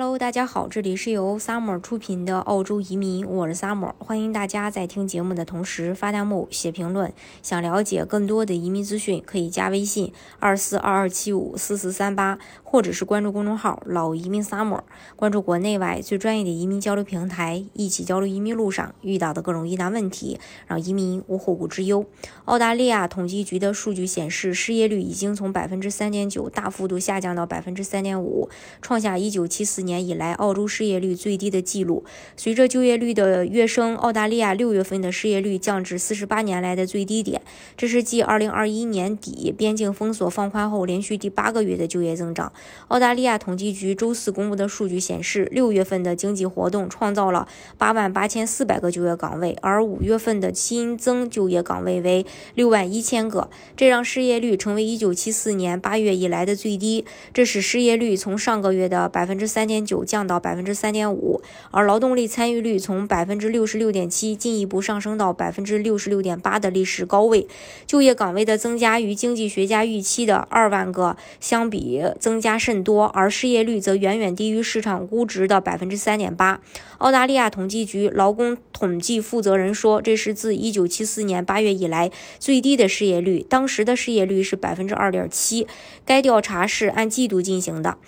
Hello，大家好，这里是由 Summer 出品的澳洲移民，我是 Summer，欢迎大家在听节目的同时发弹幕、写评论。想了解更多的移民资讯，可以加微信二四二二七五四四三八，或者是关注公众号老移民 Summer，关注国内外最专业的移民交流平台，一起交流移民路上遇到的各种疑难问题，让移民无后顾之忧。澳大利亚统计局的数据显示，失业率已经从百分之三点九大幅度下降到百分之三点五，创下一九七四。年以来，澳洲失业率最低的记录。随着就业率的跃升，澳大利亚六月份的失业率降至四十八年来的最低点，这是继二零二一年底边境封锁放宽后连续第八个月的就业增长。澳大利亚统计局周四公布的数据显示，六月份的经济活动创造了八万八千四百个就业岗位，而五月份的新增就业岗位为六万一千个，这让失业率成为一九七四年八月以来的最低。这使失业率从上个月的百分之三点。九降到百分之三点五，而劳动力参与率从百分之六十六点七进一步上升到百分之六十六点八的历史高位。就业岗位的增加与经济学家预期的二万个相比增加甚多，而失业率则远远低于市场估值的百分之三点八。澳大利亚统计局劳工统计负责人说，这是自一九七四年八月以来最低的失业率，当时的失业率是百分之二点七。该调查是按季度进行的。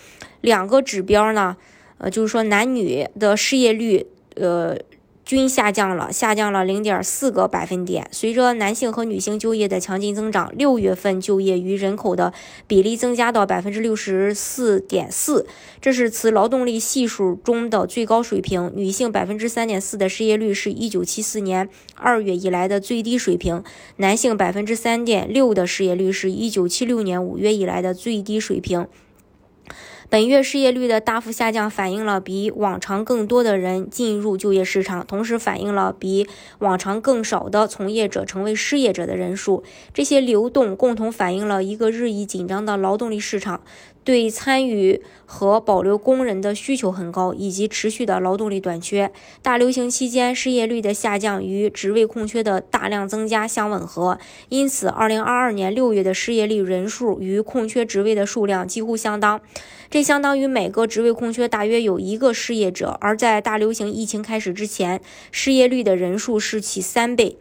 两个指标呢，呃，就是说男女的失业率，呃，均下降了，下降了零点四个百分点。随着男性和女性就业的强劲增长，六月份就业与人口的比例增加到百分之六十四点四，这是此劳动力系数中的最高水平。女性百分之三点四的失业率是一九七四年二月以来的最低水平，男性百分之三点六的失业率是一九七六年五月以来的最低水平。本月失业率的大幅下降，反映了比往常更多的人进入就业市场，同时反映了比往常更少的从业者成为失业者的人数。这些流动共同反映了一个日益紧张的劳动力市场。对参与和保留工人的需求很高，以及持续的劳动力短缺。大流行期间失业率的下降与职位空缺的大量增加相吻合，因此，2022年6月的失业率人数与空缺职位的数量几乎相当。这相当于每个职位空缺大约有一个失业者。而在大流行疫情开始之前，失业率的人数是其三倍。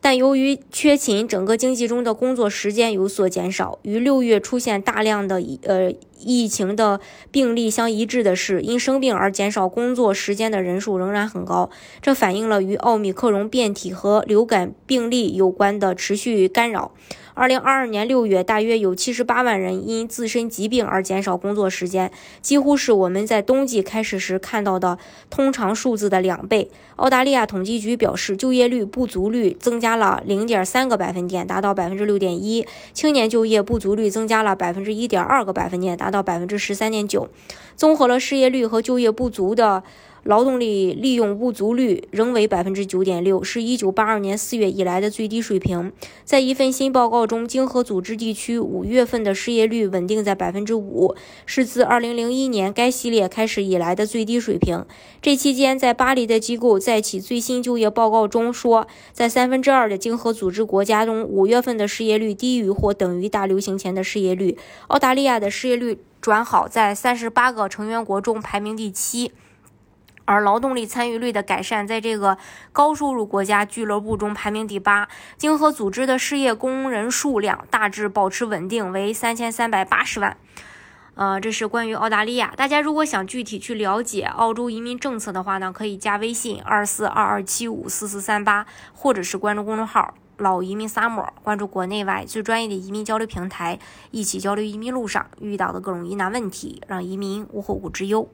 但由于缺勤，整个经济中的工作时间有所减少。与六月出现大量的呃疫情的病例相一致的是，因生病而减少工作时间的人数仍然很高。这反映了与奥密克戎变体和流感病例有关的持续干扰。二零二二年六月，大约有七十八万人因自身疾病而减少工作时间，几乎是我们在冬季开始时看到的通常数字的两倍。澳大利亚统计局表示，就业率不足率增加了零点三个百分点，达到百分之六点一；青年就业不足率增加了百分之一点二个百分点，达到百分之十三点九。综合了失业率和就业不足的。劳动力利用不足率仍为百分之九点六，是一九八二年四月以来的最低水平。在一份新报告中，经合组织地区五月份的失业率稳定在百分之五，是自二零零一年该系列开始以来的最低水平。这期间，在巴黎的机构在其最新就业报告中说，在三分之二的经合组织国家中，五月份的失业率低于或等于大流行前的失业率。澳大利亚的失业率转好，在三十八个成员国中排名第七。而劳动力参与率的改善，在这个高收入国家俱乐部中排名第八。经合组织的失业工人数量大致保持稳定，为三千三百八十万。呃，这是关于澳大利亚。大家如果想具体去了解澳洲移民政策的话呢，可以加微信二四二二七五四四三八，或者是关注公众号“老移民 summer”，关注国内外最专业的移民交流平台，一起交流移民路上遇到的各种疑难问题，让移民无后顾之忧。